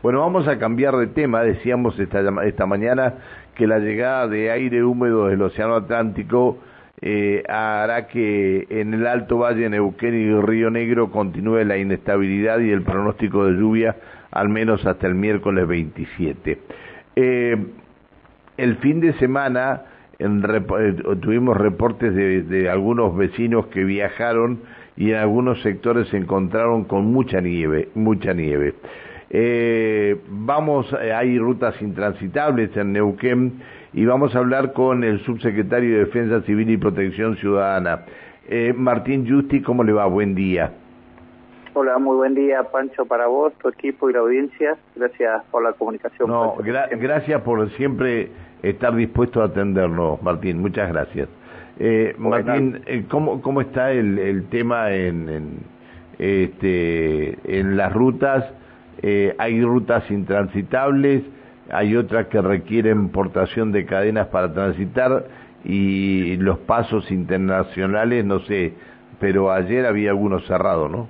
Bueno, vamos a cambiar de tema. Decíamos esta, mañana que la llegada de aire húmedo del Océano Atlántico eh, hará que en el Alto Valle, Neuquén y Río Negro continúe la inestabilidad y el pronóstico de lluvia al menos hasta el miércoles 27. Eh, el fin de semana eh, tuvimos reportes de, de algunos vecinos que viajaron y en algunos sectores se encontraron con mucha nieve, mucha nieve. Eh, vamos, eh, hay rutas intransitables en Neuquén y vamos a hablar con el subsecretario de Defensa Civil y Protección Ciudadana. Eh, Martín Justi, ¿cómo le va? Buen día. Hola, muy buen día, Pancho, para vos, tu equipo y la audiencia. Gracias por la comunicación. No, gracias por siempre estar dispuesto a atendernos, Martín. Muchas gracias. Eh, Martín, ¿cómo, ¿cómo está el, el tema en, en, este, en las rutas? Eh, hay rutas intransitables, hay otras que requieren portación de cadenas para transitar y los pasos internacionales, no sé, pero ayer había algunos cerrados, ¿no?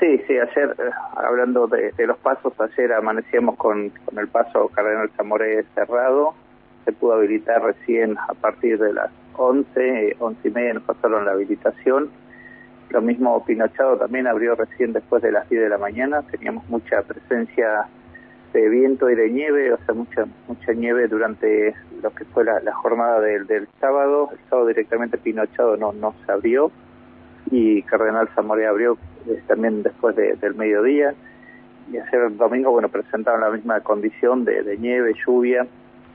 Sí, sí, ayer, eh, hablando de, los pasos, ayer amanecíamos con, con el paso Cardenal Zamoré cerrado, se pudo habilitar recién a partir de las 11, 11 y media nos pasaron la habilitación, lo mismo Pinochado también abrió recién después de las 10 de la mañana. Teníamos mucha presencia de viento y de nieve, o sea, mucha mucha nieve durante lo que fue la, jornada del, sábado. El sábado directamente Pinochado no, no se abrió y Cardenal Zamoré abrió eh, también después del mediodía. Y ayer el domingo, bueno, presentaron la misma condición de, de nieve, lluvia.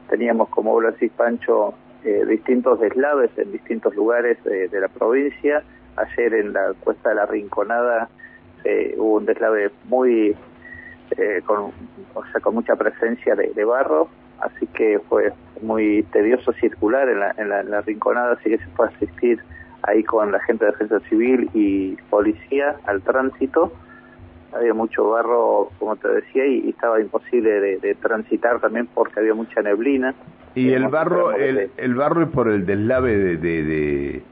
Teníamos, como vos decís, Pancho, eh, distintos deslaves en distintos lugares de la provincia. Ayer en la cuesta de la Rinconada eh, hubo un deslave muy eh, con o sea con mucha presencia de, barro así que fue muy tedioso circular en la, en la, Rinconada así que se puede asistir ahí con la gente de defensa civil y policía al tránsito había mucho barro como te decía y, estaba imposible de, transitar también porque había mucha neblina y el barro el, el barro es por el deslave de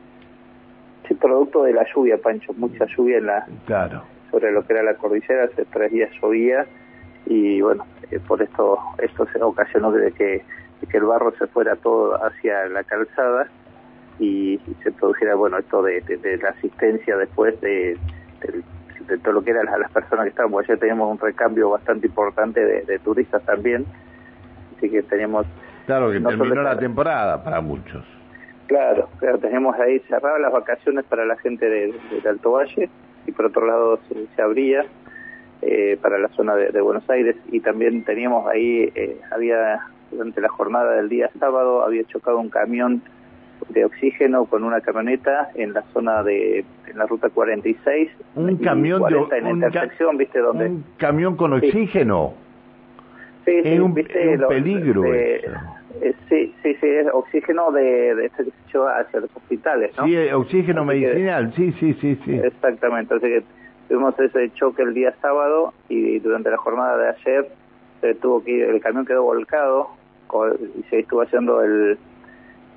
Sí, producto de la lluvia, Pancho, mucha lluvia en la claro. sobre lo que era la cordillera, hace tres días llovía y bueno, eh, por esto esto se ocasionó de que, que el barro se fuera todo hacia la calzada y, se produjera, bueno, esto de, la asistencia después de, de, todo lo que eran las personas que estaban, porque ya teníamos un recambio bastante importante de, turistas también, así que teníamos... Claro, que terminó la temporada para muchos. Claro, claro, tenemos ahí cerradas las vacaciones para la gente de, Alto Valle y por otro lado se, abría eh, para la zona de, Buenos Aires y también teníamos ahí, eh, había durante la jornada del día sábado, había chocado un camión de oxígeno con una camioneta en la zona de en la ruta 46 un camión de en intersección viste dónde un camión con oxígeno sí, sí, es un, ¿viste? peligro eh, sí, sí, sí, es oxígeno de, de este que se lleva hacia los hospitales, ¿no? Sí, oxígeno medicinal, sí, sí, sí, sí. Exactamente, así que tuvimos ese choque el día sábado y durante la jornada de ayer se tuvo que ir, el camión quedó volcado y se estuvo haciendo el,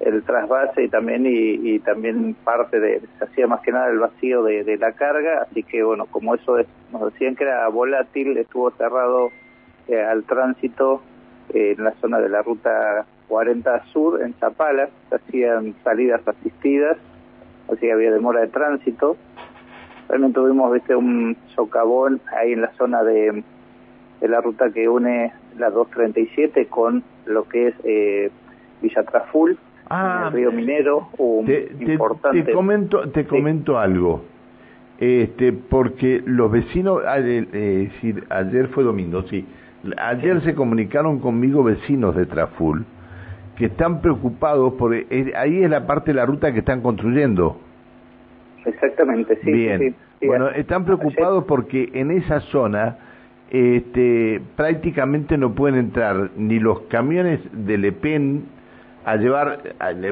el trasvase y también y, también parte de, se hacía más que nada el vacío de, la carga, así que bueno, como eso es, nos decían que era volátil, estuvo cerrado eh, al tránsito en la zona de la ruta 40 Sur, en Zapala, se hacían salidas asistidas, así que había demora de tránsito. También tuvimos ¿viste, un socavón ahí en la zona de, de la ruta que une la 237 con lo que es eh, Villa Traful, ah, el río Minero, un te, importante... Te comento, te comento algo. Este, porque los vecinos, eh, eh, ayer fue domingo, sí, Ayer se comunicaron conmigo vecinos de Traful que están preocupados porque ahí es la parte de la ruta que están construyendo. Exactamente, sí. Bien. bueno, están preocupados porque en esa zona este, prácticamente no pueden entrar ni los camiones de Lepen a llevar,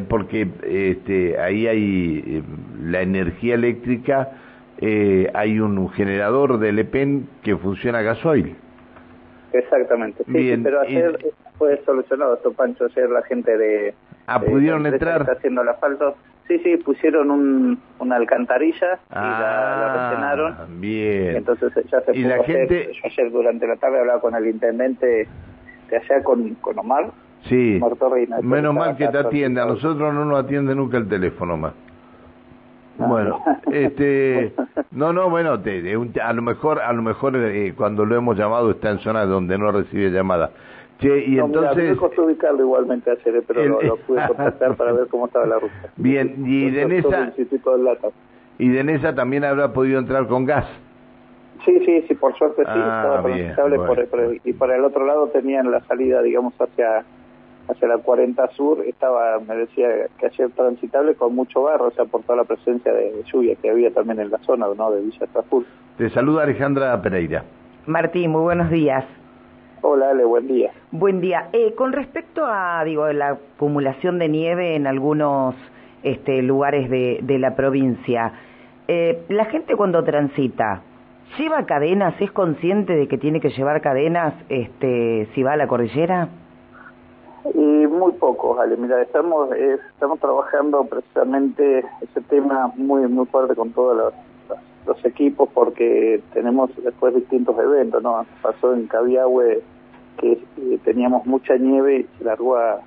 porque este, ahí hay eh, la energía eléctrica, eh, hay un generador de Lepen que funciona a gasoil. Exactamente, sí, pero ayer fue solucionado esto, Pancho, ayer la gente de... Ah, pudieron entrar. Está haciendo el asfalto, Sí, sí, pusieron un, una alcantarilla y la, la rellenaron. Ah, Bien. Entonces ya se Y pudo la hacer. gente- Yo ayer durante la tarde hablaba con el intendente de allá, con, con Omar. Sí. Menos mal que te acá atiende. A nosotros no nos atiende nunca el teléfono más. Ah. Bueno, este, no, no, bueno, te, de a lo mejor, a lo mejor eh, cuando lo hemos llamado está en zonas donde no recibe llamada. Che, y No, mira, entonces, me costó ubicarlo igualmente ayer, eh, pero El- lo, lo pude contactar para ver cómo estaba la ruta. Bien, y de y Denesa también habrá podido entrar con gas. Sí, sí, sí, por suerte sí, Ah, estaba bien, bueno. por, por- y por el otro lado tenían la salida, digamos, hacia hacia la 40 Sur, estaba, me decía que ayer transitable con mucho barro, o sea, por toda la presencia de lluvia que había también en la zona, ¿no?, de Villa Traful. Te saluda Alejandra Pereira. Martín, muy buenos días. Hola, Ale, buen día. Buen día. Eh, con respecto a, digo, la acumulación de nieve en algunos este, lugares de, de la provincia, eh, la gente cuando transita, ¿lleva cadenas? ¿Es consciente de que tiene que llevar cadenas este, si va a la cordillera? Muy pocos, Ale. Mira, estamos eh, estamos trabajando precisamente ese tema muy muy fuerte con todos los, equipos porque tenemos después distintos eventos, ¿no? Pasó en Cabiahue que eh, teníamos mucha nieve y se largó a,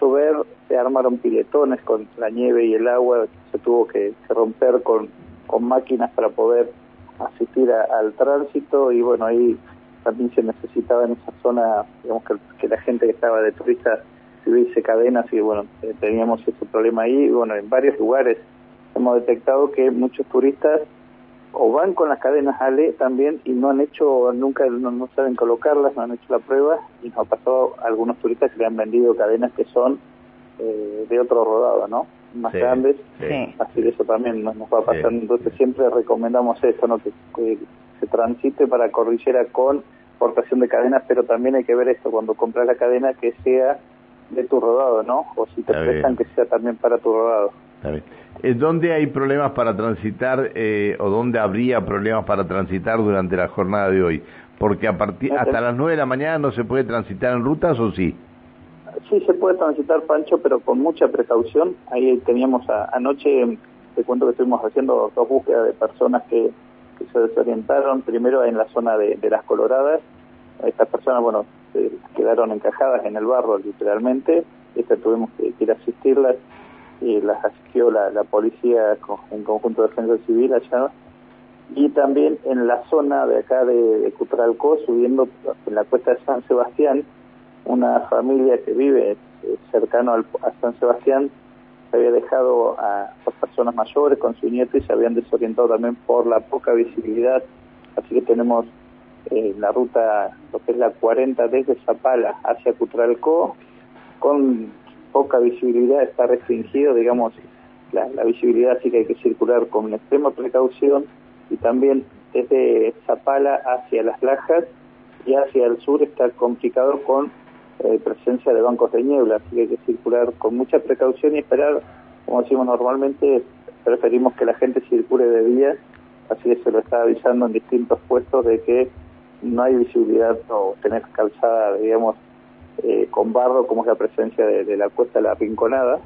llover, se armaron piletones con la nieve y el agua, se tuvo que, que romper con, con máquinas para poder asistir a- al tránsito y bueno, ahí también se necesitaba en esa zona, digamos que, que la gente que estaba de turista tuviese cadenas y bueno, eh, teníamos ese problema ahí y bueno, en varios lugares hemos detectado que muchos turistas o van con las cadenas Ale también y no han hecho, nunca, no, no saben colocarlas, no han hecho la prueba y nos ha pasado a algunos turistas que le han vendido cadenas que son eh, de otro rodado, ¿no? Más Sí, grandes, Sí. así que eso también nos, nos va pasando. Sí. Entonces siempre recomendamos esto, ¿no? Que, que se transite para cordillera con portación de cadenas, pero también hay que ver esto, cuando compras la cadena que sea de tu rodado, ¿no? O si te Está prestan bien. que sea también para tu rodado. Está bien. Eh, ¿Dónde hay problemas para transitar eh, o dónde habría problemas para transitar durante la jornada de hoy? Porque a partir hasta las 9 de la mañana no se puede transitar en rutas o sí? Sí, se puede transitar, Pancho, pero con mucha precaución. Ahí teníamos a- anoche, te cuento que estuvimos haciendo dos búsquedas de personas que, que se desorientaron. Primero en la zona de, de las Coloradas. Estas personas, bueno, se quedaron encajadas en el barro, literalmente. Estas tuvimos que, ir a asistirlas y las asistió la, policía en conjunto de defensa civil allá. Y también en la zona de acá de, de Cutralcó, subiendo en la cuesta de San Sebastián, una familia que vive eh, cercano al, a San Sebastián se había dejado a dos personas mayores con su nieto y se habían desorientado también por la poca visibilidad. Así que tenemos eh, la ruta, lo que es la 40 desde Zapala hacia Cutralcó, con poca visibilidad, está restringido, digamos, la, visibilidad, así que hay que circular con extrema precaución y también desde Zapala hacia Las Lajas y hacia el sur está complicado con eh, presencia de bancos de niebla, así que hay que circular con mucha precaución y esperar, como decimos normalmente, preferimos que la gente circule de día, así que se lo está avisando en distintos puestos de que no hay visibilidad o tener calzada, digamos, eh, con barro, como es la presencia de, la cuesta de la Rinconada.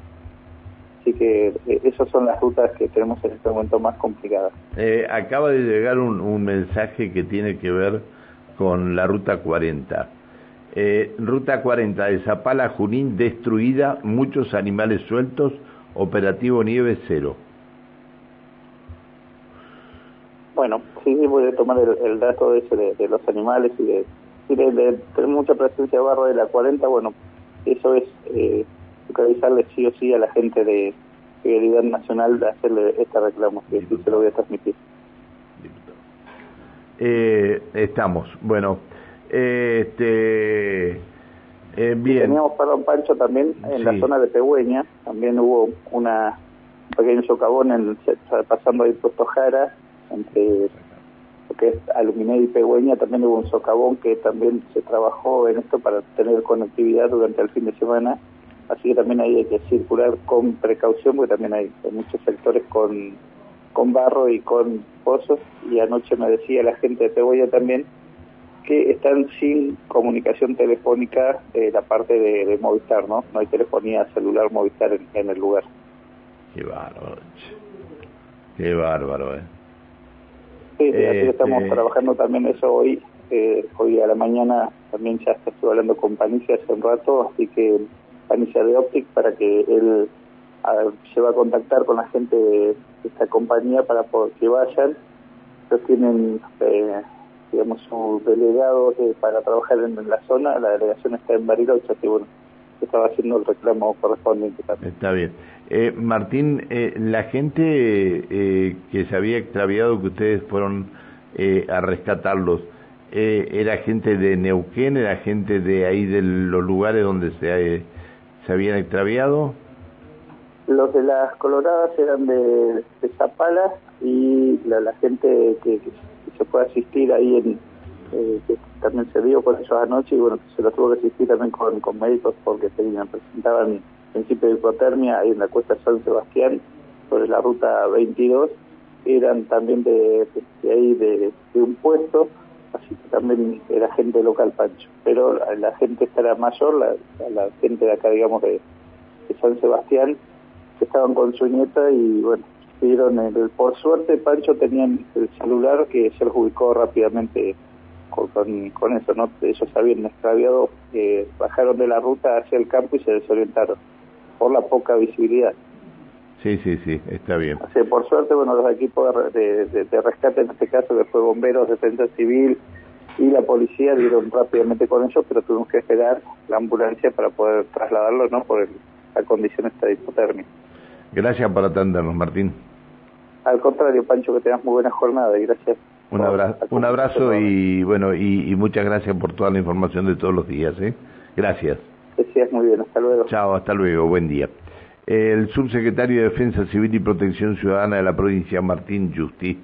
Así que eh, esas son las rutas que tenemos en este momento más complicadas. Eh, acaba de llegar un, mensaje que tiene que ver con la ruta 40. Eh, ruta 40 de Zapala Junín destruida, muchos animales sueltos, operativo nieve cero. Bueno, sí, voy a tomar el, el dato de, ese de, de los animales y de, y de, de tener mucha presencia de barro de la 40. Bueno, eso es eh, localizarle sí o sí a la gente de Seguridad Nacional de hacerle este reclamo, que sí se lo voy a transmitir. Eh, estamos, bueno, eh, este, eh, bien. Teníamos, perdón, Pancho, también en la zona de Pegüeña, también hubo una un pequeño socavón en, pasando ahí Puerto Jara, entre lo que es Aluminé y Pegüeña, también hubo un socavón que también se trabajó en esto para tener conectividad durante el fin de semana, así que también ahí hay que circular con precaución, porque también hay, muchos sectores con, con barro y con pozos, y anoche me decía la gente de Pegüeña también que están sin comunicación telefónica eh, la parte de, Movistar, ¿no? No hay telefonía celular Movistar en, en el lugar. Qué bárbaro. Qué bárbaro, ¿eh? Sí, así que estamos este trabajando también eso hoy. Eh, hoy a la mañana también ya estuve hablando con Panicia hace un rato, así que Panicia de Optic para que él se va a contactar con la gente de esta compañía para que vayan. Ellos tienen, eh, digamos, sus delegados para trabajar en, la zona. La delegación está en Bariloche, así bueno, estaba haciendo el reclamo correspondiente también. Está bien. Eh, Martín, eh, la gente eh, que se había extraviado, que ustedes fueron eh, a rescatarlos, eh, ¿era gente de Neuquén, era gente de ahí de los lugares donde se, se habían extraviado? Los de las Coloradas eran de, Zapala y la, gente que, se puede asistir ahí en, eh, que también se vio con ellos anoche y bueno, se lo tuvo que asistir también con, con médicos porque se presentaban principio de hipotermia ahí en la cuesta San Sebastián sobre la ruta 22 eran también de, ahí de, un puesto así que también era gente local Pancho pero la, gente estará mayor la, gente de acá digamos de, San Sebastián estaban con su nieta y bueno, pidieron por suerte Pancho tenían el celular que se los ubicó rápidamente con, con, eso, ¿no? Ellos habían extraviado, eh, bajaron de la ruta hacia el campo y se desorientaron por la poca visibilidad. Sí, sí, sí, está bien. Así, por suerte, bueno, los equipos de, de, rescate, en este caso, que fue bomberos, defensa civil y la policía, dieron rápidamente con ellos, pero tuvimos que esperar la ambulancia para poder trasladarlos, ¿no? Por la condición esta de hipotermia. Gracias por atendernos, Martín. Al contrario, Pancho, que tengas muy buena jornada y gracias. Un abrazo, un abrazo y bueno y, muchas gracias por toda la información de todos los días. ¿eh? Gracias. Gracias, muy bien, hasta luego. Chao, hasta luego, buen día. El subsecretario de Defensa Civil y Protección Ciudadana de la provincia, Martín Justi.